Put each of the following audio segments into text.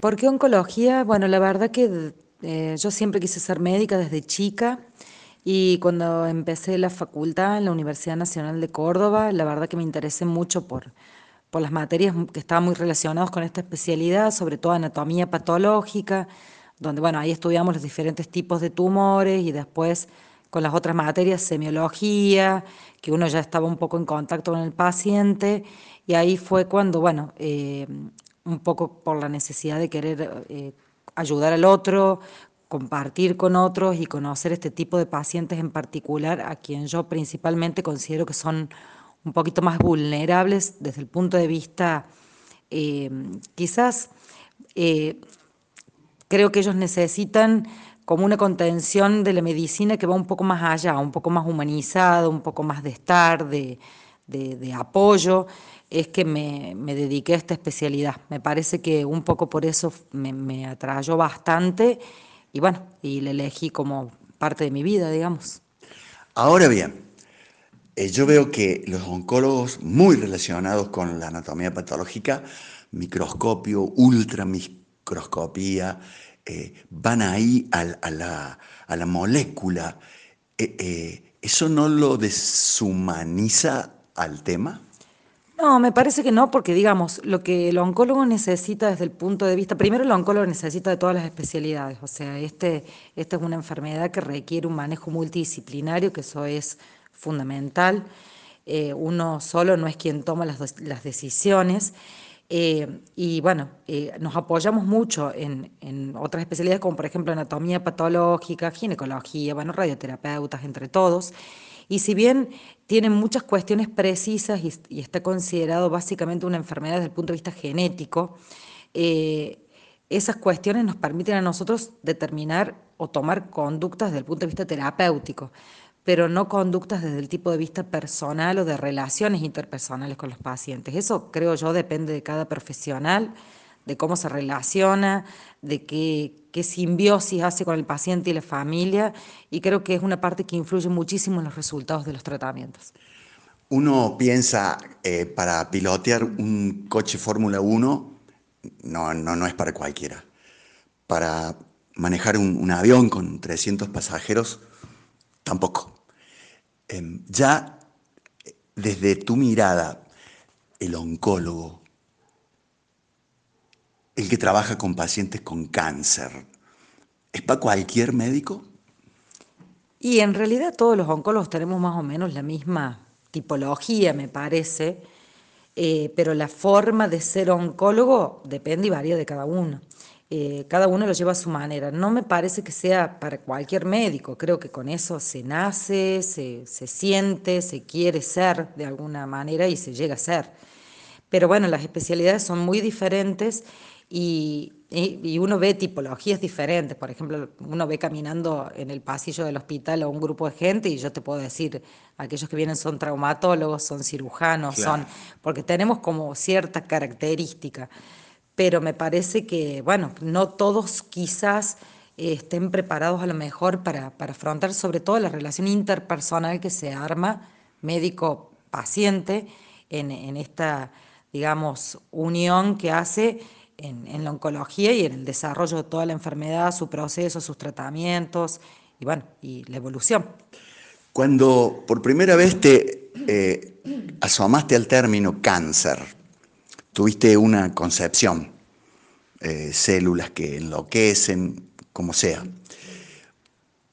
¿Por qué oncología? Bueno, la verdad que eh, yo siempre quise ser médica desde chica y cuando empecé la facultad en la Universidad Nacional de Córdoba, la verdad que me interesé mucho por, por las materias que estaban muy relacionadas con esta especialidad, sobre todo anatomía patológica, donde bueno, ahí estudiamos los diferentes tipos de tumores y después con las otras materias, semiología, que uno ya estaba un poco en contacto con el paciente, y ahí fue cuando, bueno, eh, un poco por la necesidad de querer eh, ayudar al otro, compartir con otros y conocer este tipo de pacientes en particular, a quien yo principalmente considero que son un poquito más vulnerables desde el punto de vista, eh, quizás creo que ellos necesitan como una contención de la medicina que va un poco más allá, un poco más humanizada, un poco más de estar, de, apoyo, es que me, dediqué a esta especialidad. Me parece que un poco por eso me, me atrayó bastante y bueno, y la elegí como parte de mi vida, digamos. Ahora bien, eh, yo veo que los oncólogos muy relacionados con la anatomía patológica, microscopio, ultramicroscopía, eh, van ahí a, la, molécula, eh, eh, ¿eso no lo deshumaniza al tema? No, me parece que no, porque digamos, lo que el oncólogo necesita desde el punto de vista, primero el oncólogo necesita de todas las especialidades, o sea, este, esta es una enfermedad que requiere un manejo multidisciplinario, que eso es fundamental. uno solo no es quien toma las, las decisiones. Eh, y bueno, eh, nos apoyamos mucho en, otras especialidades como por ejemplo anatomía patológica, ginecología, bueno, radioterapeutas, entre todos. Y si bien tienen muchas cuestiones precisas y, está considerado básicamente una enfermedad desde el punto de vista genético, eh, esas cuestiones nos permiten a nosotros determinar o tomar conductas desde el punto de vista terapéutico pero no conductas desde el tipo de vista personal o de relaciones interpersonales con los pacientes. Eso creo yo depende de cada profesional, de cómo se relaciona, de qué, simbiosis hace con el paciente y la familia, y creo que es una parte que influye muchísimo en los resultados de los tratamientos. Uno piensa, eh, para pilotear un coche Fórmula 1, no, no, no es para cualquiera. Para manejar un, avión con 300 pasajeros, Tampoco. Em, ya desde tu mirada, el oncólogo, el que trabaja con pacientes con cáncer, ¿es para cualquier médico? Y en realidad todos los oncólogos tenemos más o menos la misma tipología, me parece, eh, pero la forma de ser oncólogo depende y varía de cada uno. Eh, cada uno lo lleva a su manera. No me parece que sea para cualquier médico, creo que con eso se nace, se, siente, se quiere ser de alguna manera y se llega a ser. Pero bueno, las especialidades son muy diferentes y, uno ve tipologías diferentes. Por ejemplo, uno ve caminando en el pasillo del hospital a un grupo de gente y yo te puedo decir, aquellos que vienen son traumatólogos, son cirujanos, son porque tenemos como cierta característica pero me parece que, bueno, no todos quizás eh, estén preparados a lo mejor para, para afrontar sobre todo la relación interpersonal que se arma médico-paciente en, en, esta, digamos, unión que hace en, la oncología y en el desarrollo de toda la enfermedad, su proceso, sus tratamientos y, bueno, y la evolución. Cuando por primera vez te eh, asomaste al término cáncer, tuviste una concepción, eh, células que enloquecen, como sea.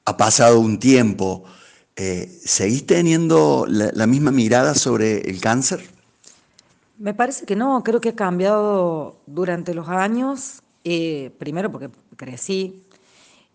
Ha pasado un tiempo, eh, ¿seguís teniendo la, misma mirada sobre el cáncer? Me parece que no, creo que ha cambiado durante los años, eh, primero porque crecí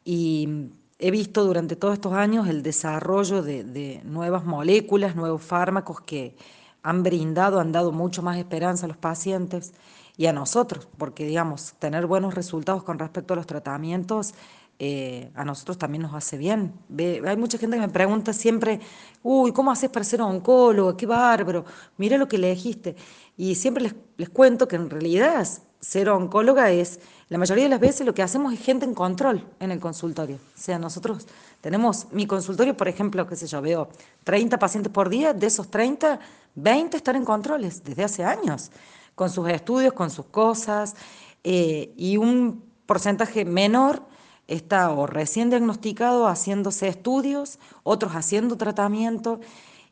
y he visto durante todos estos años el desarrollo de nuevas moléculas, nuevos fármacos que han brindado, han dado mucho más esperanza a los pacientes y a nosotros, porque digamos, tener buenos resultados con respecto a los tratamientos eh, a nosotros también nos hace bien. hay mucha gente que me pregunta siempre, uy, ¿cómo haces para ser oncólogo? Qué bárbaro, mira lo que elegiste. Y siempre les, les cuento que en realidad ser oncóloga es, la mayoría de las veces lo que hacemos es gente en control en el consultorio. O sea, nosotros tenemos mi consultorio, por ejemplo, qué sé yo, veo 30 pacientes por día, de esos 30, 20 están en controles desde hace años, con sus estudios, con sus cosas. eh, y un porcentaje menor está o recién diagnosticado haciéndose estudios, otros haciendo tratamiento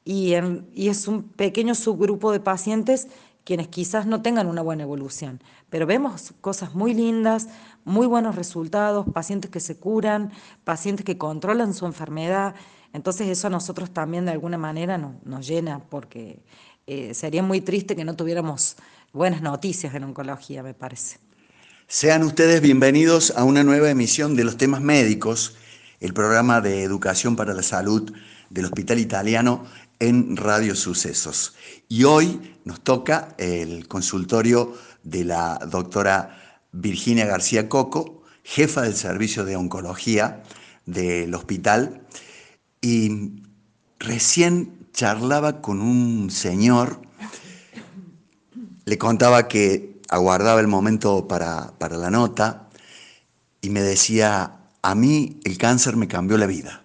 y, y es un pequeño subgrupo de pacientes quienes quizás no tengan una buena evolución. Pero vemos cosas muy lindas, muy buenos resultados, pacientes que se curan, pacientes que controlan su enfermedad. Entonces eso a nosotros también de alguna manera nos llena, porque eh, sería muy triste que no tuviéramos buenas noticias en oncología, me parece. Sean ustedes bienvenidos a una nueva emisión de los temas médicos, el programa de educación para la salud del Hospital Italiano en Radio Sucesos. Y hoy nos toca el consultorio de la doctora Virginia García Coco, jefa del servicio de oncología del hospital. Y recién charlaba con un señor, le contaba que aguardaba el momento para, para la nota y me decía, a mí el cáncer me cambió la vida.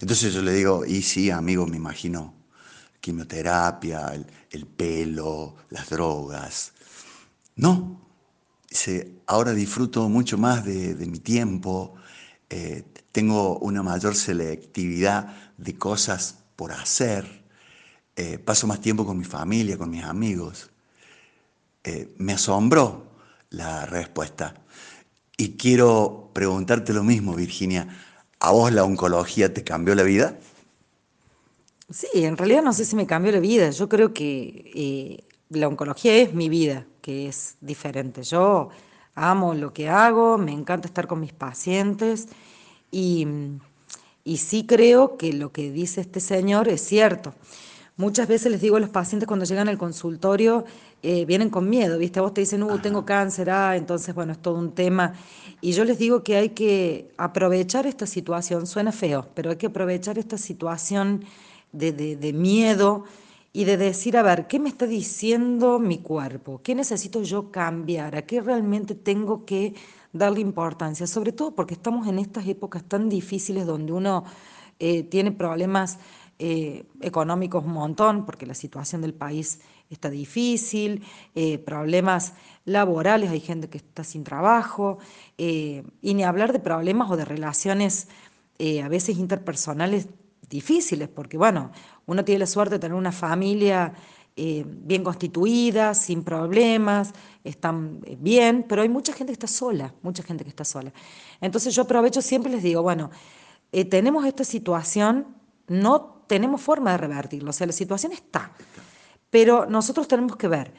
Entonces yo le digo, y sí, amigo, me imagino, quimioterapia, el, pelo, las drogas. No, dice, ahora disfruto mucho más de, mi tiempo, eh, tengo una mayor selectividad de cosas por hacer, eh, paso más tiempo con mi familia, con mis amigos. Eh, me asombró la respuesta. Y quiero preguntarte lo mismo, Virginia. ¿A vos la oncología te cambió la vida? Sí, en realidad no sé si me cambió la vida. Yo creo que eh, la oncología es mi vida, que es diferente. Yo amo lo que hago, me encanta estar con mis pacientes y, y sí creo que lo que dice este señor es cierto. Muchas veces les digo a los pacientes cuando llegan al consultorio, eh, vienen con miedo, ¿viste? A vos te dicen, uh, tengo cáncer, ah, entonces, bueno, es todo un tema. Y yo les digo que hay que aprovechar esta situación, suena feo, pero hay que aprovechar esta situación de, de miedo y de decir, a ver, ¿qué me está diciendo mi cuerpo? ¿Qué necesito yo cambiar? ¿A qué realmente tengo que darle importancia? Sobre todo porque estamos en estas épocas tan difíciles donde uno eh, tiene problemas eh, económicos un montón, porque la situación del país está difícil, eh, problemas laborales, hay gente que está sin trabajo, eh, y ni hablar de problemas o de relaciones a veces interpersonales difíciles, porque bueno, uno tiene la suerte de tener una familia bien constituida, sin problemas, están bien, pero hay mucha gente que está sola, mucha gente que está sola. Entonces yo aprovecho, siempre les digo, bueno, tenemos esta situación, no tenemos forma de revertirlo, o sea, la situación está. Pero nosotros tenemos que ver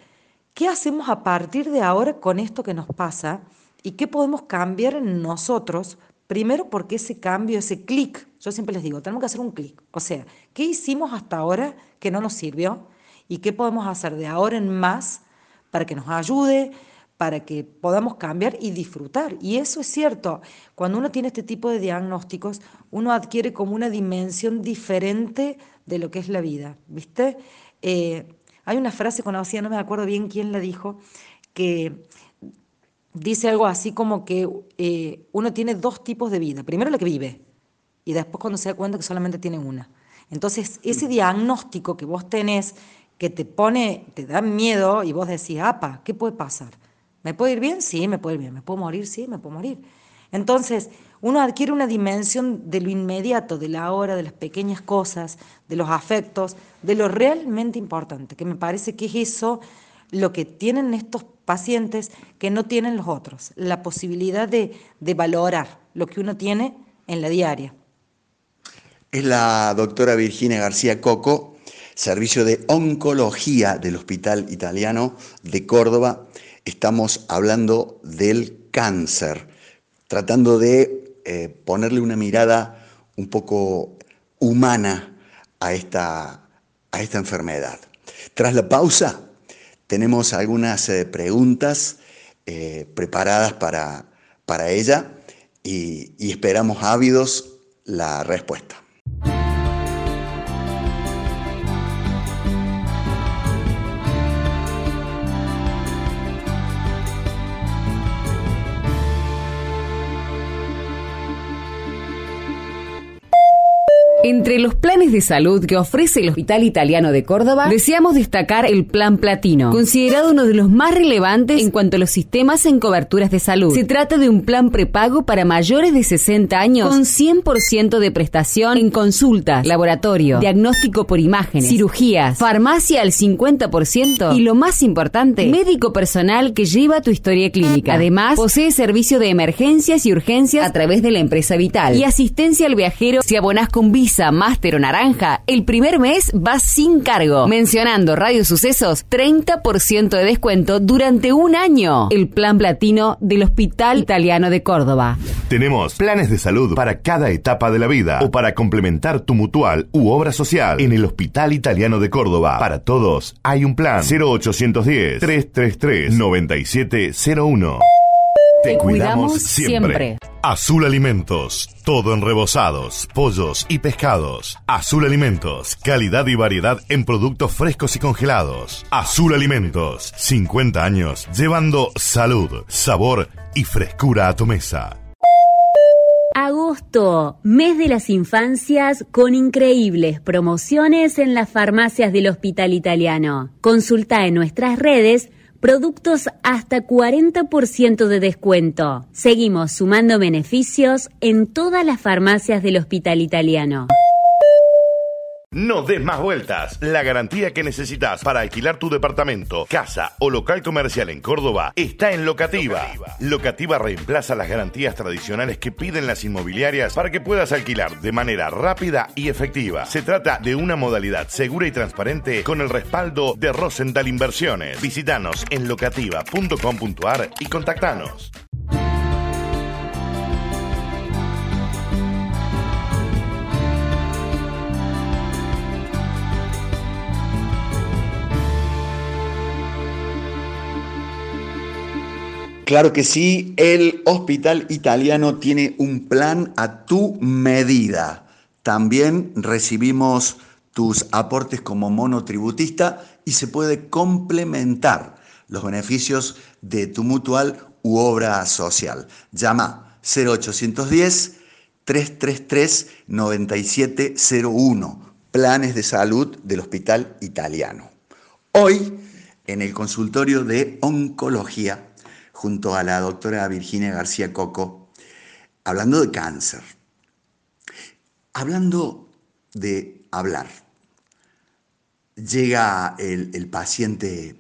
qué hacemos a partir de ahora con esto que nos pasa y qué podemos cambiar en nosotros, primero porque ese cambio, ese clic, yo siempre les digo, tenemos que hacer un clic, o sea, ¿qué hicimos hasta ahora que no nos sirvió y qué podemos hacer de ahora en más para que nos ayude, para que podamos cambiar y disfrutar. Y eso es cierto, cuando uno tiene este tipo de diagnósticos, uno adquiere como una dimensión diferente de lo que es la vida, ¿viste? Eh, hay una frase conocida, no me acuerdo bien quién la dijo, que dice algo así como que eh, uno tiene dos tipos de vida. Primero la que vive y después cuando se da cuenta que solamente tiene una. Entonces, ese diagnóstico que vos tenés, que te pone, te da miedo y vos decís, apa, ¿qué puede pasar? ¿Me puede ir bien? Sí, me puede ir bien. ¿Me puedo morir? Sí, me puedo morir. Entonces, uno adquiere una dimensión de lo inmediato, de la hora, de las pequeñas cosas, de los afectos, de lo realmente importante, que me parece que es eso lo que tienen estos pacientes que no tienen los otros, la posibilidad de, de valorar lo que uno tiene en la diaria. Es la doctora Virginia García Coco, servicio de oncología del Hospital Italiano de Córdoba estamos hablando del cáncer, tratando de eh, ponerle una mirada un poco humana a esta, a esta enfermedad. Tras la pausa, tenemos algunas eh, preguntas eh, preparadas para, para ella y esperamos ávidos la respuesta. Entre los planes de salud que ofrece el Hospital Italiano de Córdoba, deseamos destacar el Plan Platino, considerado uno de los más relevantes en cuanto a los sistemas en coberturas de salud. Se trata de un plan prepago para mayores de 60 años con 100% de prestación en consultas, laboratorio, diagnóstico por imágenes, cirugías, farmacia al 50% y lo más importante, médico personal que lleva tu historia clínica. Además, posee servicio de emergencias y urgencias a través de la empresa Vital y asistencia al viajero si abonás con Visa O Naranja, el primer mes va sin cargo. Mencionando Radio Sucesos, 30% de descuento durante un año. El plan platino del Hospital Italiano de Córdoba. Tenemos planes de salud para cada etapa de la vida o para complementar tu mutual u obra social en el Hospital Italiano de Córdoba. Para todos hay un plan 0810 333 9701. Te, cuidamos, siempre. Azul Alimentos, todo en rebozados, pollos y pescados. Azul Alimentos, calidad y variedad en productos frescos y congelados. Azul Alimentos, 50 años llevando salud, sabor y frescura a tu mesa. Agosto, mes de las infancias con increíbles promociones en las farmacias del Hospital Italiano. Consulta en nuestras redes productos hasta 40% de descuento. Seguimos sumando beneficios en todas las farmacias del Hospital Italiano. No des más vueltas. La garantía que necesitas para alquilar tu departamento, casa o local comercial en Córdoba está en Locativa. Locativa reemplaza las garantías tradicionales que piden las inmobiliarias para que puedas alquilar de manera rápida y efectiva. Se trata de una modalidad segura y transparente con el respaldo de Rosenthal Inversiones. Visítanos en locativa.com.ar y contactanos. Claro que sí, el hospital italiano tiene un plan a tu medida. También recibimos tus aportes como monotributista y se puede complementar los beneficios de tu mutual u obra social. Llama 0810 333 9701, planes de salud del hospital italiano. Hoy, en el consultorio de oncología, junto a la doctora Virginia García Coco, hablando de cáncer, hablando de hablar. Llega el, paciente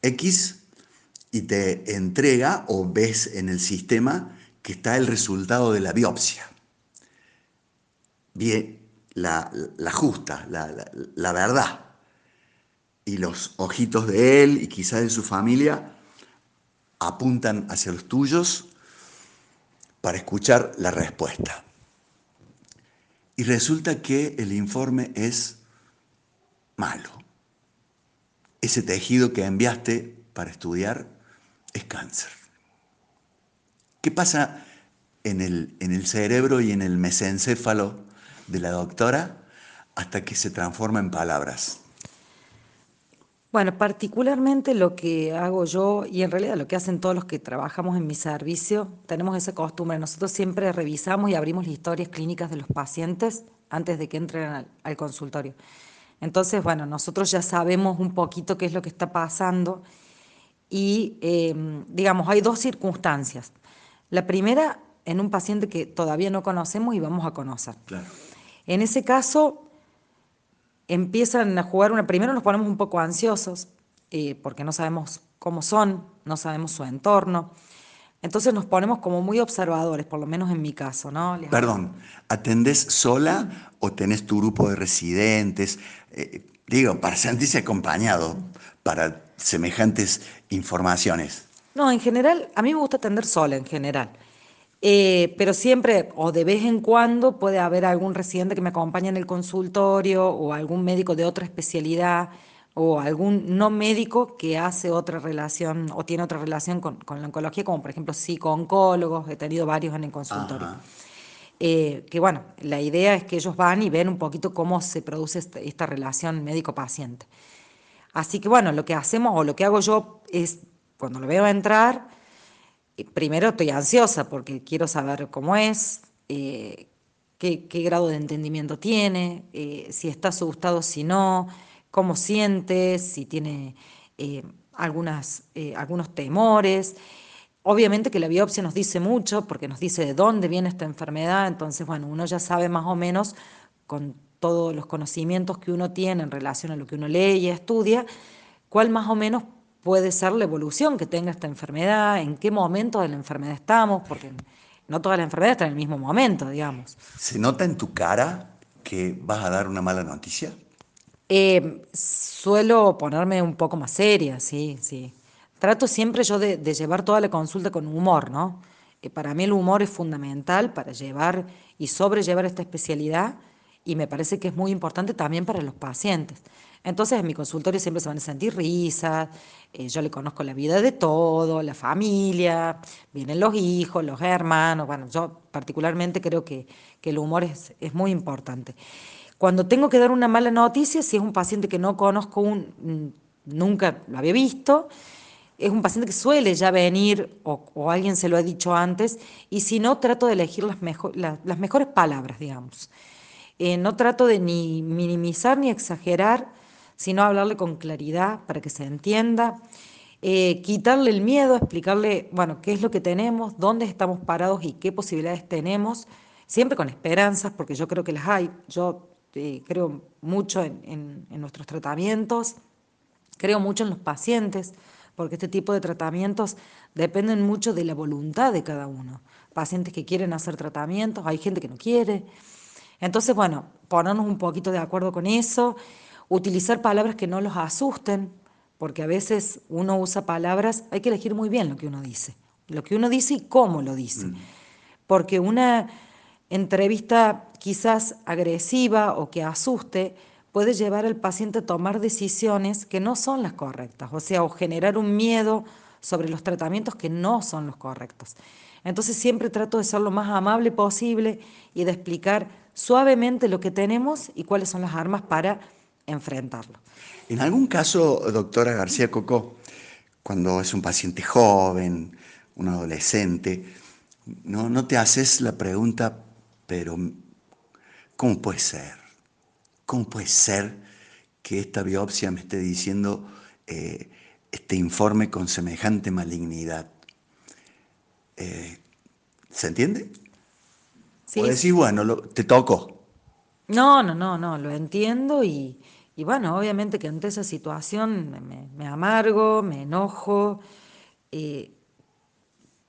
X y te entrega o ves en el sistema que está el resultado de la biopsia. Bien, la, justa, la, la verdad. Y los ojitos de él y quizás de su familia apuntan hacia los tuyos para escuchar la respuesta. Y resulta que el informe es malo. Ese tejido que enviaste para estudiar es cáncer. ¿Qué pasa en el, en el cerebro y en el mesencéfalo de la doctora hasta que se transforma en palabras? Bueno, particularmente lo que hago yo y en realidad lo que hacen todos los que trabajamos en mi servicio, tenemos esa costumbre. Nosotros siempre revisamos y abrimos las historias clínicas de los pacientes antes de que entren al, consultorio. Entonces, bueno, nosotros ya sabemos un poquito qué es lo que está pasando y, em, digamos, hay dos circunstancias. La primera, en un paciente que todavía no conocemos y vamos a conocer. En ese caso, empiezan a jugar una, primero nos ponemos un poco ansiosos, eh, porque no sabemos cómo son, no sabemos su entorno. Entonces nos ponemos como muy observadores, por lo menos en mi caso, ¿no? Perdón, ¿atendés sola o tenés tu grupo de residentes? Eh, digo, para sentirse acompañado para semejantes informaciones. No, en general, a mí me gusta atender sola en general. Eh, pero siempre o de vez en cuando puede haber algún residente que me acompañe en el consultorio o algún médico de otra especialidad o algún no médico que hace otra relación o tiene otra relación con, la oncología, como por ejemplo psico-oncólogos, he tenido varios en el consultorio. Eh, que bueno, la idea es que ellos van y ven un poquito cómo se produce esta, esta relación médico-paciente. Así que bueno, lo que hacemos o lo que hago yo es, cuando lo veo entrar, primero estoy ansiosa porque quiero saber cómo es, eh, qué, grado de entendimiento tiene, eh, si está asustado, si no, cómo siente, si tiene eh, algunos temores. Obviamente que la biopsia nos dice mucho porque nos dice de dónde viene esta enfermedad, entonces, bueno, uno ya sabe más o menos con todos los conocimientos que uno tiene en relación a lo que uno lee y estudia, cuál más o menos puede ser la evolución que tenga esta enfermedad, en qué momento de la enfermedad estamos, porque no todas las enfermedades están en el mismo momento, digamos. ¿Se nota en tu cara que vas a dar una mala noticia? Eh, suelo ponerme un poco más seria, sí, sí. Trato siempre yo de, llevar toda la consulta con humor, ¿no? Eh, para mí el humor es fundamental para llevar y sobrellevar esta especialidad y me parece que es muy importante también para los pacientes. Entonces en mi consultorio siempre se van a sentir risas, eh, yo le conozco la vida de todo, la familia, vienen los hijos, los hermanos, bueno, yo particularmente creo que, el humor es, es, muy importante. Cuando tengo que dar una mala noticia, si es un paciente que no conozco, un, mm, nunca lo había visto, es un paciente que suele ya venir o, alguien se lo ha dicho antes, y si no, trato de elegir las, mejor, las mejores palabras, digamos. Eh, no trato de ni minimizar ni exagerar, sino hablarle con claridad para que se entienda, eh, quitarle el miedo, explicarle, bueno, qué es lo que tenemos, dónde estamos parados y qué posibilidades tenemos, siempre con esperanzas, porque yo creo que las hay. Yo eh, creo mucho en nuestros tratamientos, creo mucho en los pacientes porque este tipo de tratamientos dependen mucho de la voluntad de cada uno. Pacientes que quieren hacer tratamientos, hay gente que no quiere. Entonces, bueno, ponernos un poquito de acuerdo con eso, utilizar palabras que no los asusten, porque a veces uno usa palabras, hay que elegir muy bien lo que uno dice, lo que uno dice y cómo lo dice. Mm. Porque una entrevista quizás agresiva o que asuste puede llevar al paciente a tomar decisiones que no son las correctas, o sea, o generar un miedo sobre los tratamientos que no son los correctos. Entonces siempre trato de ser lo más amable posible y de explicar suavemente lo que tenemos y cuáles son las armas para enfrentarlo. En algún caso, doctora García Coco, cuando es un paciente joven, un adolescente, no, no te haces la pregunta, pero ¿cómo puede ser? ¿Cómo puede ser que esta biopsia me esté diciendo eh, este informe con semejante malignidad? Eh, ¿Se entiende? Sí. O decís, bueno, te tocó. No, no, no, no, lo entiendo y, bueno, obviamente que ante esa situación me, amargo, me enojo. Eh,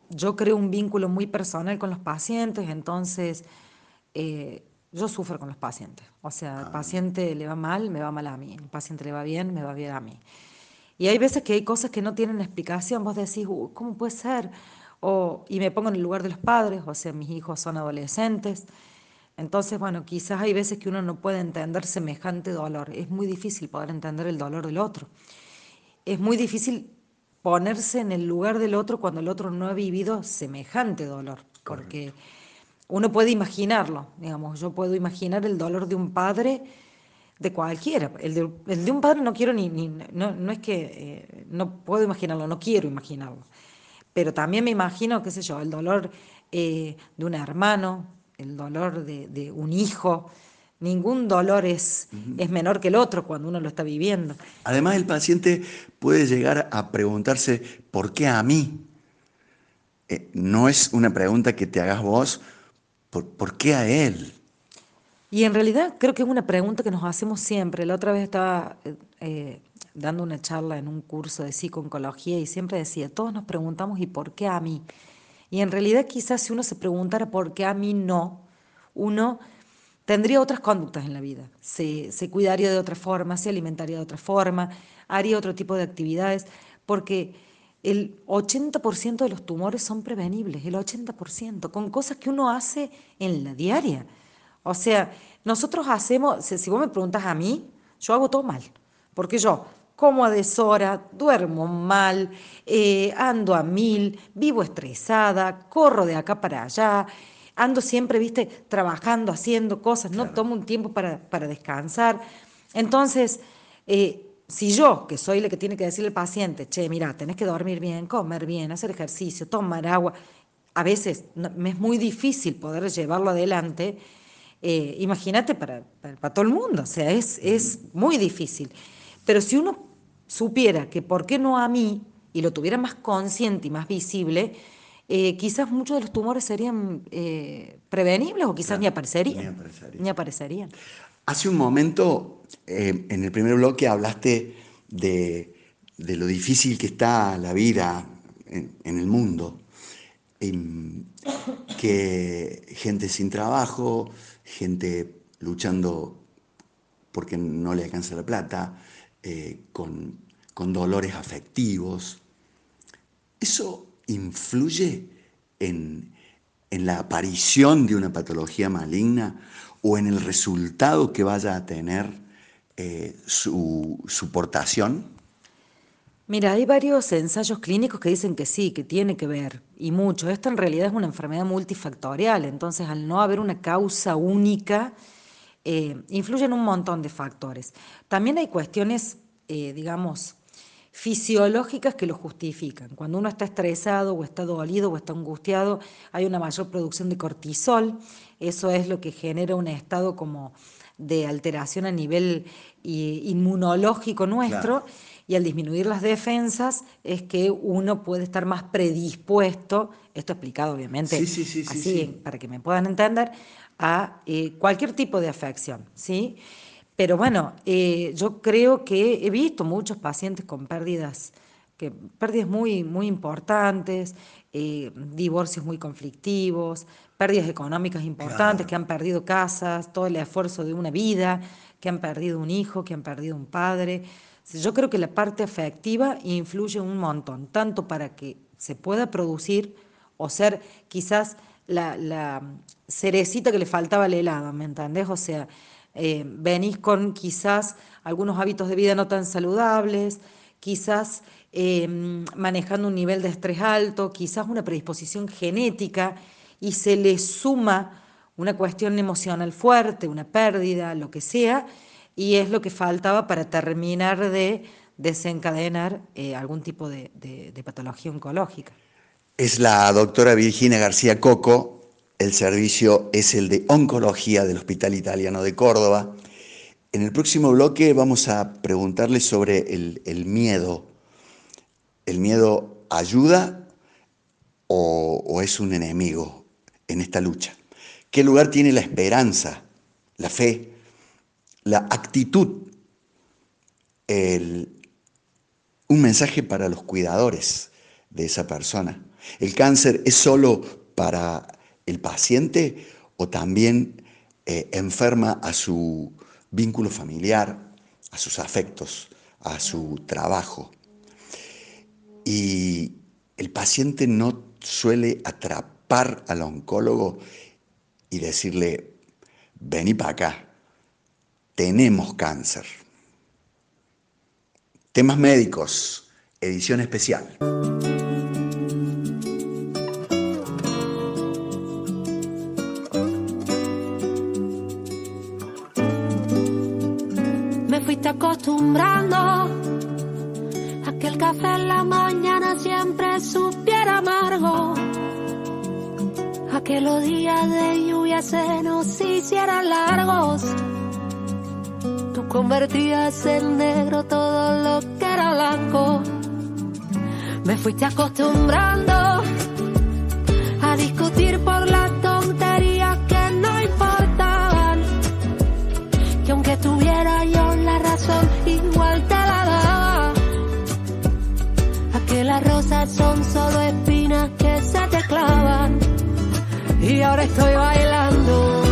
yo creo un vínculo muy personal con los pacientes, entonces yo sufro con los pacientes. O sea, al paciente le va mal, me va mal a mí. El paciente le va bien, me va bien a mí. Y hay veces que hay cosas que no tienen explicación. Vos decís, ¿cómo puede ser? O, y me pongo en el lugar de los padres, o sea, mis hijos son adolescentes. Entonces, bueno, quizás hay veces que uno no puede entender semejante dolor. Es muy difícil poder entender el dolor del otro. Es muy difícil ponerse en el lugar del otro cuando el otro no ha vivido semejante dolor. Porque uno puede imaginarlo, digamos, yo puedo imaginar el dolor de un padre de cualquiera. El de, un padre no quiero ni, no, es que eh, no puedo imaginarlo, no quiero imaginarlo. Pero también me imagino, qué sé yo, el dolor eh, de un hermano, el dolor de, un hijo. Ningún dolor es, es menor que el otro cuando uno lo está viviendo. Además, el paciente puede llegar a preguntarse, ¿por qué a mí? Eh, no es una pregunta que te hagas vos ¿Por, qué a él? Y en realidad creo que es una pregunta que nos hacemos siempre. La otra vez estaba eh, eh, dando una charla en un curso de psicooncología y siempre decía, todos nos preguntamos ¿y por qué a mí? Y en realidad quizás si uno se preguntara por qué a mí no, uno tendría otras conductas en la vida. Se, se cuidaría de otra forma, se alimentaría de otra forma, haría otro tipo de actividades, porque el 80% de los tumores son prevenibles, el 80%, con cosas que uno hace en la diaria. O sea, nosotros hacemos, si vos me preguntas a mí, yo hago todo mal, porque yo como a deshora, duermo mal, eh, ando a mil, vivo estresada, corro de acá para allá, ando siempre, viste, trabajando, haciendo cosas, no tomo un tiempo para, descansar. Entonces, eh, si yo, que soy la que tiene que decirle al paciente, che, mira, tenés que dormir bien, comer bien, hacer ejercicio, tomar agua, a veces me es muy difícil poder llevarlo adelante, eh, imagínate para, para, todo el mundo, o sea, es, es muy difícil. Pero si uno supiera que por qué no a mí, y lo tuviera más consciente y más visible, eh, quizás muchos de los tumores serían eh, prevenibles o quizás ni, aparecerían, ni, aparecerían, Hace un momento, en el primer bloque, hablaste de, lo difícil que está la vida en, en el mundo, que gente sin trabajo, gente luchando porque no le alcanza la plata, eh, con, dolores afectivos. ¿Eso influye en, la aparición de una patología maligna o en el resultado que vaya a tener eh, su, su portación? Mira, hay varios ensayos clínicos que dicen que sí, que tiene que ver, y mucho. Esto en realidad es una enfermedad multifactorial, entonces al no haber una causa única, eh, influyen un montón de factores. También hay cuestiones, eh, digamos, fisiológicas que lo justifican. Cuando uno está estresado o está dolido o está angustiado, hay una mayor producción de cortisol. Eso es lo que genera un estado como de alteración a nivel eh, inmunológico nuestro y al disminuir las defensas es que uno puede estar más predispuesto, esto explicado obviamente así para que me puedan entender, a eh, cualquier tipo de afección, ¿sí? Pero bueno, eh, yo creo que he visto muchos pacientes con pérdidas, que, pérdidas muy, muy importantes, eh, divorcios muy conflictivos, pérdidas económicas importantes, que han perdido casas, todo el esfuerzo de una vida, que han perdido un hijo, que han perdido un padre. Yo creo que la parte afectiva influye un montón, tanto para que se pueda producir o ser quizás la, cerecita que le faltaba al helado, ¿me entendés? O sea, eh, venís con quizás algunos hábitos de vida no tan saludables, quizás em, manejando un nivel de estrés alto, quizás una predisposición genética y se le suma una cuestión emocional fuerte, una pérdida, lo que sea, y es lo que faltaba para terminar de desencadenar eh, algún tipo de, patología oncológica. Es la doctora Virginia García Coco, el servicio es el de oncología del Hospital Italiano de Córdoba. En el próximo bloque vamos a preguntarle sobre el, miedo. ¿El miedo ayuda o es un enemigo en esta lucha? ¿Qué lugar tiene la esperanza, la fe, la actitud, un mensaje para los cuidadores de esa persona. ¿El cáncer es solo para el paciente o también eh, enferma a su vínculo familiar, a sus afectos, a su trabajo? Y el paciente no suele atrapar al oncólogo y decirle, vení para acá, tenemos cáncer. Temas médicos, edición especial. Me fuiste acostumbrando a que el café en la mañana siempre supiera amargo, a que los días de lluvia se nos hicieran largos convertías en negro todo lo que era blanco. Me fuiste acostumbrando a discutir por las tonterías que no importaban. Que aunque tuviera yo la razón, igual te la daba. A que las rosas son solo espinas que se te clavan. Y ahora estoy bailando,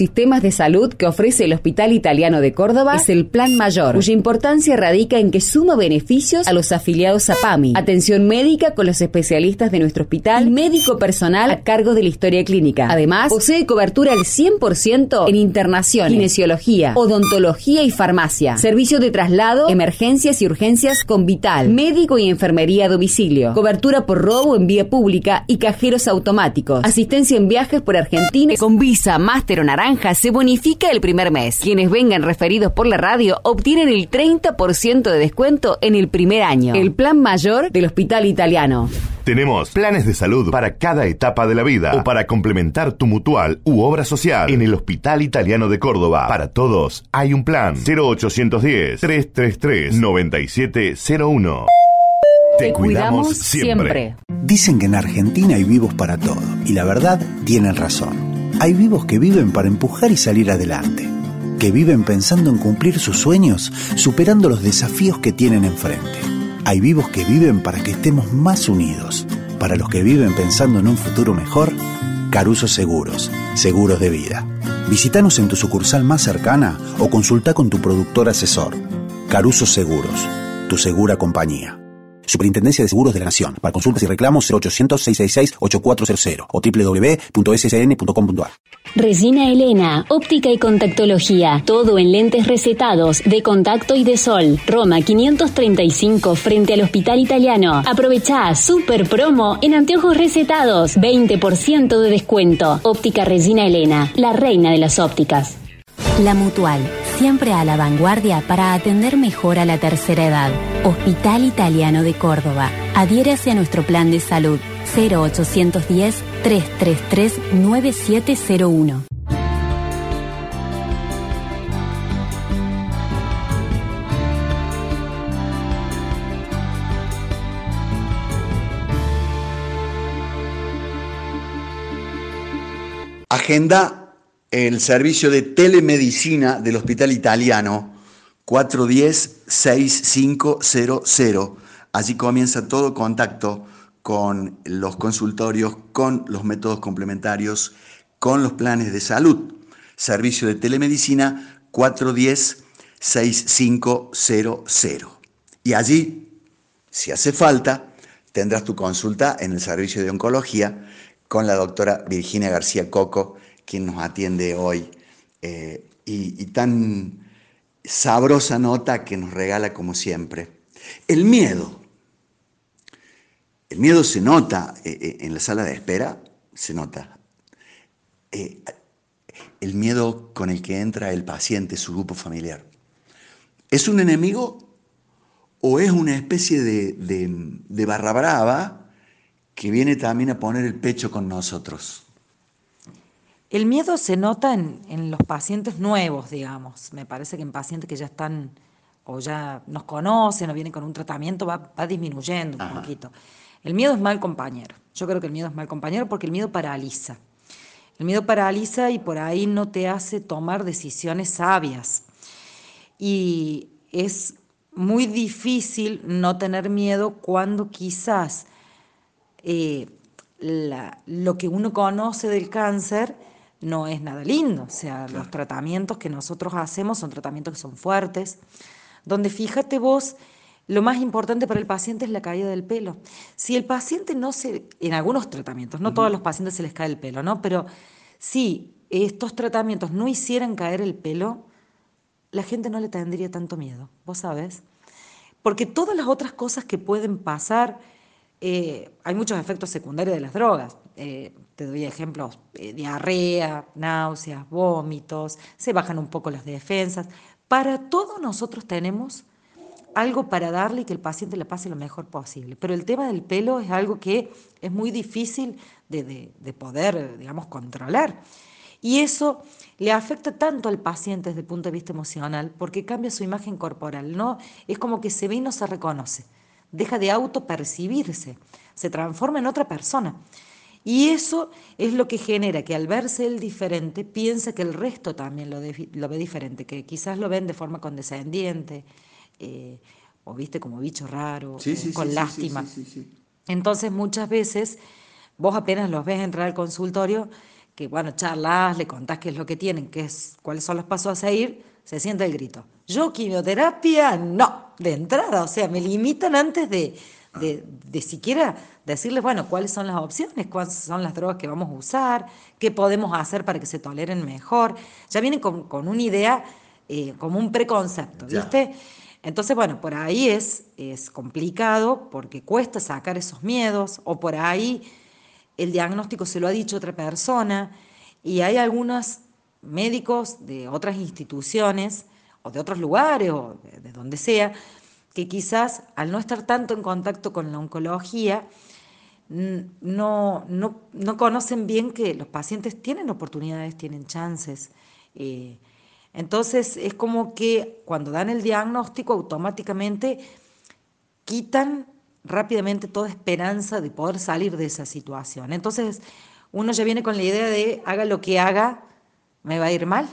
sistemas de salud que ofrece el Hospital Italiano de Córdoba es el Plan Mayor, cuya importancia radica en que suma beneficios a los afiliados a PAMI, atención médica con los especialistas de nuestro hospital médico personal a cargo de la historia clínica. Además, posee cobertura al 100% en internación, kinesiología, odontología y farmacia, servicio de traslado, emergencias y urgencias con Vital, médico y enfermería a domicilio, cobertura por robo en vía pública y cajeros automáticos, asistencia en viajes por Argentina con visa, máster o naranja se bonifica el primer mes. Quienes vengan referidos por la radio obtienen el 30% de descuento en el primer año. El plan mayor del Hospital Italiano. Tenemos planes de salud para cada etapa de la vida o para complementar tu mutual u obra social. En el Hospital Italiano de Córdoba, para todos hay un plan. 0810-333-9701. Te cuidamos siempre. Dicen que en Argentina hay vivos para todo, y la verdad tienen razón. Hay vivos que viven para empujar y salir adelante, que viven pensando en cumplir sus sueños, superando los desafíos que tienen enfrente. Hay vivos que viven para que estemos más unidos. Para los que viven pensando en un futuro mejor, Caruso Seguros, seguros de vida. Visítanos en tu sucursal más cercana o consulta con tu productor asesor. Caruso Seguros, tu segura compañía. Superintendencia de Seguros de la Nación. Para consultas y reclamos 0800-666-8400 o www.ssn.com.ar. Resina Elena, óptica y contactología, todo en lentes recetados, de contacto y de sol. Roma 535 frente al Hospital Italiano. Aprovechá super promo en anteojos recetados, 20% de descuento. Óptica Resina Elena, la reina de las ópticas. La Mutual, siempre a la vanguardia para atender mejor a la tercera edad. Hospital Italiano de Córdoba. Adhiérase a nuestro plan de salud 0810-333-9701. Agenda el servicio de telemedicina del Hospital Italiano 410-6500. Allí comienza todo contacto con los consultorios, con los métodos complementarios, con los planes de salud. Servicio de telemedicina 410-6500. Y allí, si hace falta, tendrás tu consulta en el servicio de oncología con la doctora Virginia García Coco, quien nos atiende hoy, eh, y, tan sabrosa nota que nos regala como siempre. El miedo. El miedo se nota eh, eh, en la sala de espera, se nota. El miedo con el que entra el paciente, su grupo familiar. ¿Es un enemigo o es una especie de, de barra brava que viene también a poner el pecho con nosotros? El miedo se nota en, en, los pacientes nuevos, digamos. Me parece que en pacientes que ya están o ya nos conocen o vienen con un tratamiento va, va disminuyendo un Ajá. poquito. El miedo es mal compañero. Yo creo que el miedo es mal compañero porque el miedo paraliza. El miedo paraliza y por ahí no te hace tomar decisiones sabias. Y es muy difícil no tener miedo cuando quizás eh, lo que uno conoce del cáncer no es nada lindo. O sea, los tratamientos que nosotros hacemos son tratamientos que son fuertes, donde fíjate vos, lo más importante para el paciente es la caída del pelo. Si el paciente no se, en algunos tratamientos, no todos los pacientes se les cae el pelo, ¿no? Pero si estos tratamientos no hicieran caer el pelo, la gente no le tendría tanto miedo, vos sabes. Porque todas las otras cosas que pueden pasar, eh, hay muchos efectos secundarios de las drogas. Eh, te doy ejemplos, eh, diarrea, náuseas, vómitos, se bajan un poco las defensas. Para todo nosotros tenemos algo para darle y que el paciente le pase lo mejor posible. Pero el tema del pelo es algo que es muy difícil de, de poder, digamos, controlar. Y eso le afecta tanto al paciente desde el punto de vista emocional porque cambia su imagen corporal, ¿no? Es como que se ve y no se reconoce, deja de autopercibirse, se transforma en otra persona. Y eso es lo que genera que al verse él diferente, piensa que el resto también lo, ve diferente, que quizás lo ven de forma condescendiente, eh, o viste como bicho raro, con lástima. Entonces muchas veces vos apenas los ves entrar al consultorio, que bueno, charlas, le contás qué es lo que tienen, qué es, cuáles son los pasos a seguir, se siente el grito. Yo quimioterapia, no, de entrada, o sea, me limitan antes de, de, siquiera decirles, bueno, cuáles son las opciones, cuáles son las drogas que vamos a usar, qué podemos hacer para que se toleren mejor. Ya vienen con, una idea, eh, como un preconcepto, ¿viste? Entonces, bueno, por ahí es, es complicado porque cuesta sacar esos miedos, o por ahí el diagnóstico se lo ha dicho otra persona y hay algunos médicos de otras instituciones o de otros lugares o de, donde sea, que quizás al no estar tanto en contacto con la oncología, no, no, conocen bien que los pacientes tienen oportunidades, tienen chances. Eh, entonces es como que cuando dan el diagnóstico automáticamente quitan rápidamente toda esperanza de poder salir de esa situación. Entonces, uno ya viene con la idea de haga lo que haga, me va a ir mal.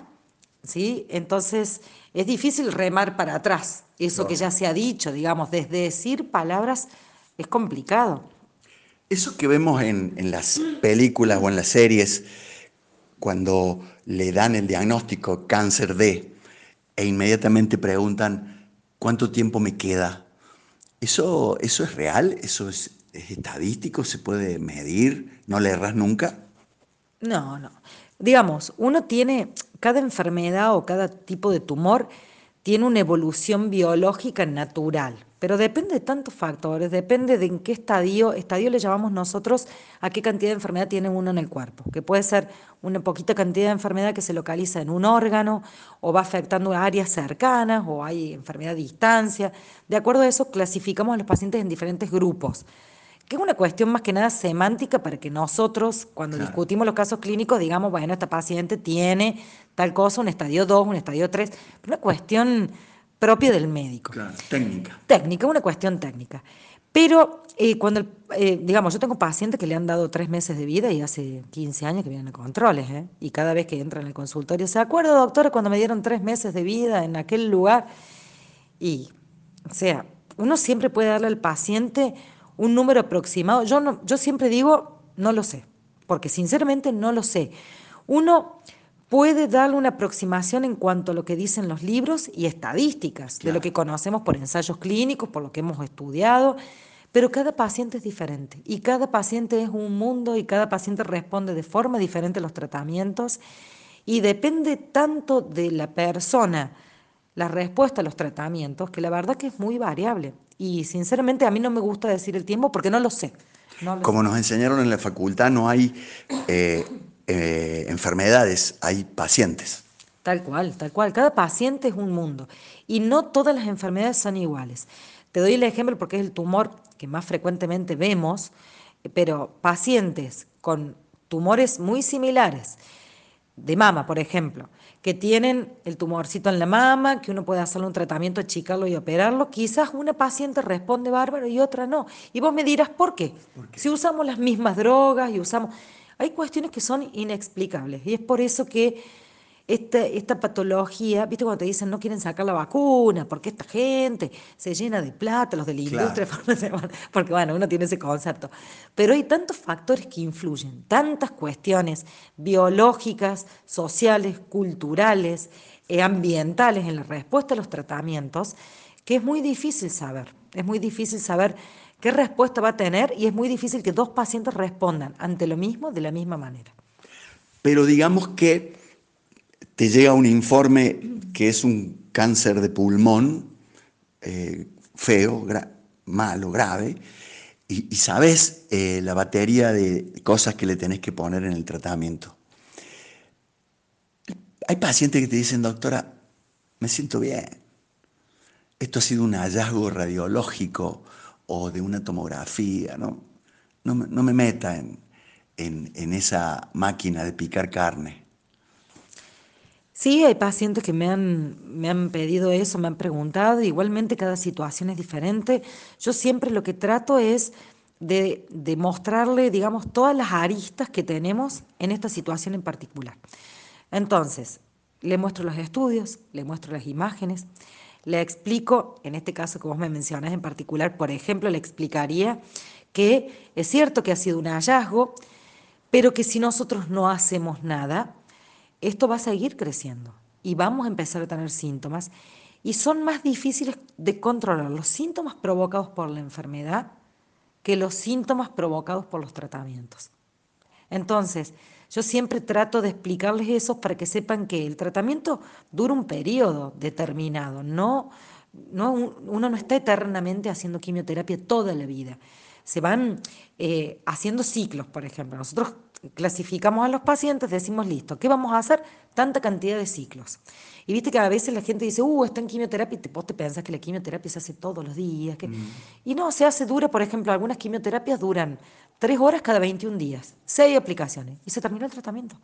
¿sí? Entonces, es difícil remar para atrás. Eso que ya se ha dicho, digamos, desde decir palabras es complicado. Eso que vemos en, en las películas o en las series, cuando le dan el diagnóstico cáncer de, e inmediatamente preguntan, ¿cuánto tiempo me queda? ¿Eso, eso es real? ¿Eso es, estadístico? ¿Se puede medir? ¿No le erras nunca? No, no. Digamos, uno tiene, cada enfermedad o cada tipo de tumor tiene una evolución biológica natural, pero depende de tantos factores, depende de en qué estadio, estadio le llamamos nosotros a qué cantidad de enfermedad tiene uno en el cuerpo, que puede ser una poquita cantidad de enfermedad que se localiza en un órgano o va afectando áreas cercanas o hay enfermedad a distancia. De acuerdo a eso, clasificamos a los pacientes en diferentes grupos que es una cuestión más que nada semántica para que nosotros, cuando discutimos los casos clínicos, digamos, bueno, esta paciente tiene tal cosa, un estadio 2, un estadio 3, una cuestión propia del médico. Claro, técnica. Técnica, una cuestión técnica. Pero eh, cuando, eh, digamos, yo tengo pacientes que le han dado tres meses de vida y hace 15 años que vienen a controles, ¿eh? y cada vez que entran en el consultorio, ¿se acuerda, doctora, cuando me dieron tres meses de vida en aquel lugar? Y, o sea, uno siempre puede darle al paciente un número aproximado. Yo, no, yo siempre digo, no lo sé, porque sinceramente no lo sé. Uno puede darle una aproximación en cuanto a lo que dicen los libros y estadísticas, de lo que conocemos por ensayos clínicos, por lo que hemos estudiado, pero cada paciente es diferente y cada paciente es un mundo y cada paciente responde de forma diferente a los tratamientos y depende tanto de la persona la respuesta a los tratamientos que la verdad que es muy variable. Y sinceramente a mí no me gusta decir el tiempo porque no lo sé. Como nos enseñaron en la facultad, no hay eh, eh, enfermedades, hay pacientes. Tal cual, tal cual. Cada paciente es un mundo. Y no todas las enfermedades son iguales. Te doy el ejemplo porque es el tumor que más frecuentemente vemos, pero pacientes con tumores muy similares, de mama, por ejemplo, que tienen el tumorcito en la mama, que uno puede hacerle un tratamiento, achicarlo y operarlo, quizás una paciente responde bárbaro y otra no. Y vos me dirás, ¿por qué? Si usamos las mismas drogas y usamos... Hay cuestiones que son inexplicables y es por eso que este, esta patología, viste cuando te dicen no quieren sacar la vacuna, porque esta gente se llena de plata, los de la industria porque bueno, uno tiene ese concepto. Pero hay tantos factores que influyen, tantas cuestiones biológicas, sociales, culturales, eh, ambientales en la respuesta a los tratamientos, que es muy difícil saber. Es muy difícil saber qué respuesta va a tener y es muy difícil que dos pacientes respondan ante lo mismo de la misma manera. Pero digamos que te llega un informe que es un cáncer de pulmón eh, feo, malo, grave, y, sabes eh, la batería de cosas que le tenés que poner en el tratamiento. Hay pacientes que te dicen, doctora, me siento bien. Esto ha sido un hallazgo radiológico o de una tomografía, ¿no? No, me meta en, en esa máquina de picar carne. Sí, hay pacientes que me han, me han pedido eso, me han preguntado, igualmente cada situación es diferente. Yo siempre lo que trato es de, de, mostrarle, digamos, todas las aristas que tenemos en esta situación en particular. Entonces, le muestro los estudios, le muestro las imágenes, le explico, en este caso que vos me mencionas en particular, por ejemplo, le explicaría que es cierto que ha sido un hallazgo, pero que si nosotros no hacemos nada, esto va a seguir creciendo y vamos a empezar a tener síntomas y son más difíciles de controlar los síntomas provocados por la enfermedad que los síntomas provocados por los tratamientos. Entonces, yo siempre trato de explicarles eso para que sepan que el tratamiento dura un periodo determinado, no, no uno no está eternamente haciendo quimioterapia toda la vida. Se van eh, haciendo ciclos, por ejemplo. Nosotros clasificamos a los pacientes, decimos, listo, ¿qué vamos a hacer? Tanta cantidad de ciclos. Y viste que a veces la gente dice, uh, está en quimioterapia, y vos te pensás que la quimioterapia se hace todos los días. Que... Mm. Y no, se hace, dura, por ejemplo, algunas quimioterapias duran tres horas cada 21 días, seis aplicaciones, y se termina el tratamiento.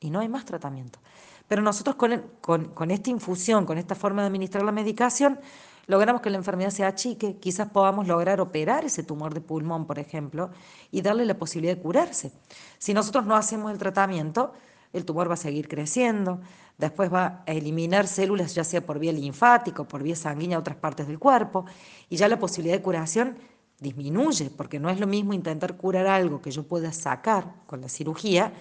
Y no hay más tratamiento. Pero nosotros con, con, con esta infusión, con esta forma de administrar la medicación, logramos que la enfermedad se achique, quizás podamos lograr operar ese tumor de pulmón, por ejemplo, y darle la posibilidad de curarse. Si nosotros no hacemos el tratamiento, el tumor va a seguir creciendo, después va a eliminar células ya sea por vía linfática o por vía sanguínea a otras partes del cuerpo, y ya la posibilidad de curación disminuye, porque no es lo mismo intentar curar algo que yo pueda sacar con la cirugía